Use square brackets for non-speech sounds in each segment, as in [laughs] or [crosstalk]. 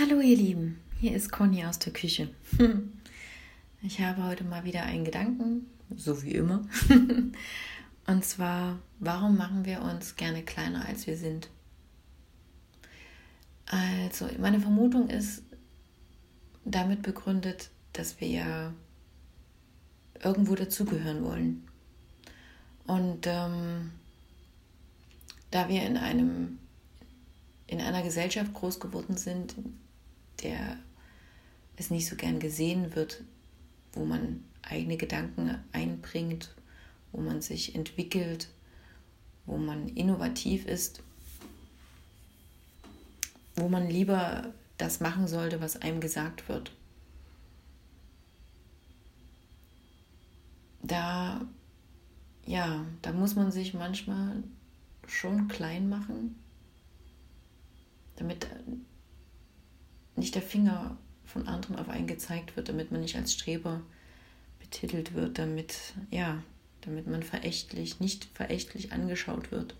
Hallo ihr Lieben, hier ist Conny aus der Küche. [laughs] Ich habe heute mal wieder einen Gedanken, so wie immer. [laughs] Und zwar, warum machen wir uns gerne kleiner, als wir sind? Also, meine Vermutung ist damit begründet, dass wir ja irgendwo dazugehören wollen. Und ähm, da wir in einem in einer Gesellschaft groß geworden sind, der es nicht so gern gesehen wird, wo man eigene Gedanken einbringt, wo man sich entwickelt, wo man innovativ ist, wo man lieber das machen sollte, was einem gesagt wird. Da, ja, da muss man sich manchmal schon klein machen, damit nicht der Finger von anderen auf einen gezeigt wird, damit man nicht als Streber betitelt wird, damit, ja, damit man verächtlich, nicht verächtlich angeschaut wird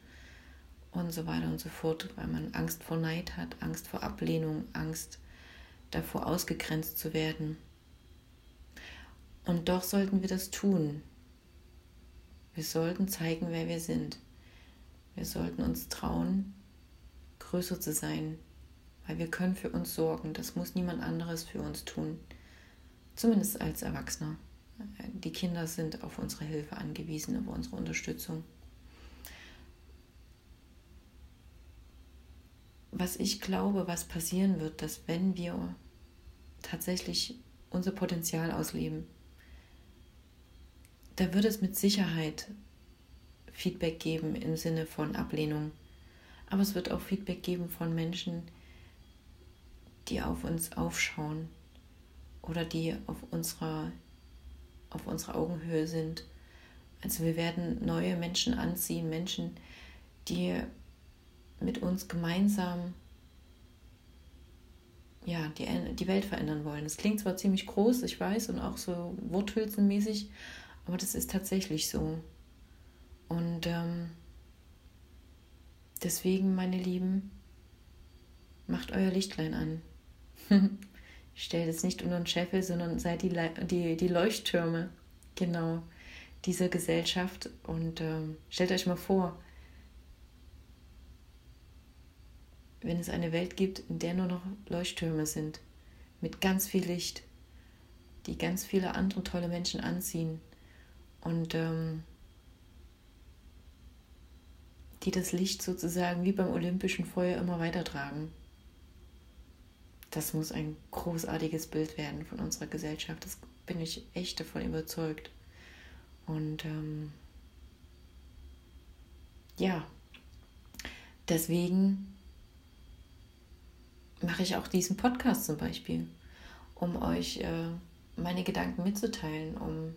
und so weiter und so fort, weil man Angst vor Neid hat, Angst vor Ablehnung, Angst davor ausgegrenzt zu werden. Und doch sollten wir das tun. Wir sollten zeigen, wer wir sind. Wir sollten uns trauen, größer zu sein, weil wir können für uns sorgen. Das muss niemand anderes für uns tun. Zumindest als Erwachsener. Die Kinder sind auf unsere Hilfe angewiesen, auf unsere Unterstützung. Was ich glaube, was passieren wird, dass wenn wir tatsächlich unser Potenzial ausleben, da wird es mit Sicherheit Feedback geben im Sinne von Ablehnung. Aber es wird auch Feedback geben von Menschen, die auf uns aufschauen oder die auf unserer, auf unserer Augenhöhe sind. Also wir werden neue Menschen anziehen, Menschen, die mit uns gemeinsam ja, die, die Welt verändern wollen. Das klingt zwar ziemlich groß, ich weiß, und auch so worthülsenmäßig, aber das ist tatsächlich so. Und ähm, deswegen, meine Lieben, macht euer Lichtlein an. Stellt es nicht unter den Scheffel, sondern seid die, die, die Leuchttürme, genau, dieser Gesellschaft. Und ähm, stellt euch mal vor, wenn es eine Welt gibt, in der nur noch Leuchttürme sind, mit ganz viel Licht, die ganz viele andere tolle Menschen anziehen und ähm, die das Licht sozusagen wie beim olympischen Feuer immer weitertragen das muss ein großartiges Bild werden von unserer Gesellschaft. Das bin ich echt davon überzeugt. Und ähm, ja, deswegen mache ich auch diesen Podcast zum Beispiel, um euch äh, meine Gedanken mitzuteilen, um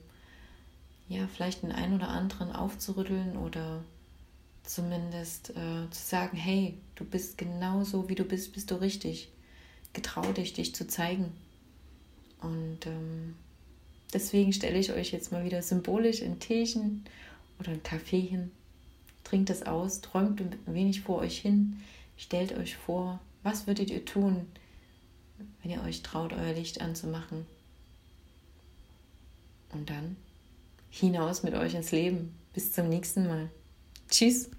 ja vielleicht den einen oder anderen aufzurütteln oder zumindest äh, zu sagen, hey, du bist genauso wie du bist, bist du richtig getrau dich, dich zu zeigen. Und ähm, deswegen stelle ich euch jetzt mal wieder symbolisch ein Teechen oder ein Kaffee hin. Trinkt es aus, träumt ein wenig vor euch hin, stellt euch vor, was würdet ihr tun, wenn ihr euch traut, euer Licht anzumachen. Und dann hinaus mit euch ins Leben. Bis zum nächsten Mal. Tschüss.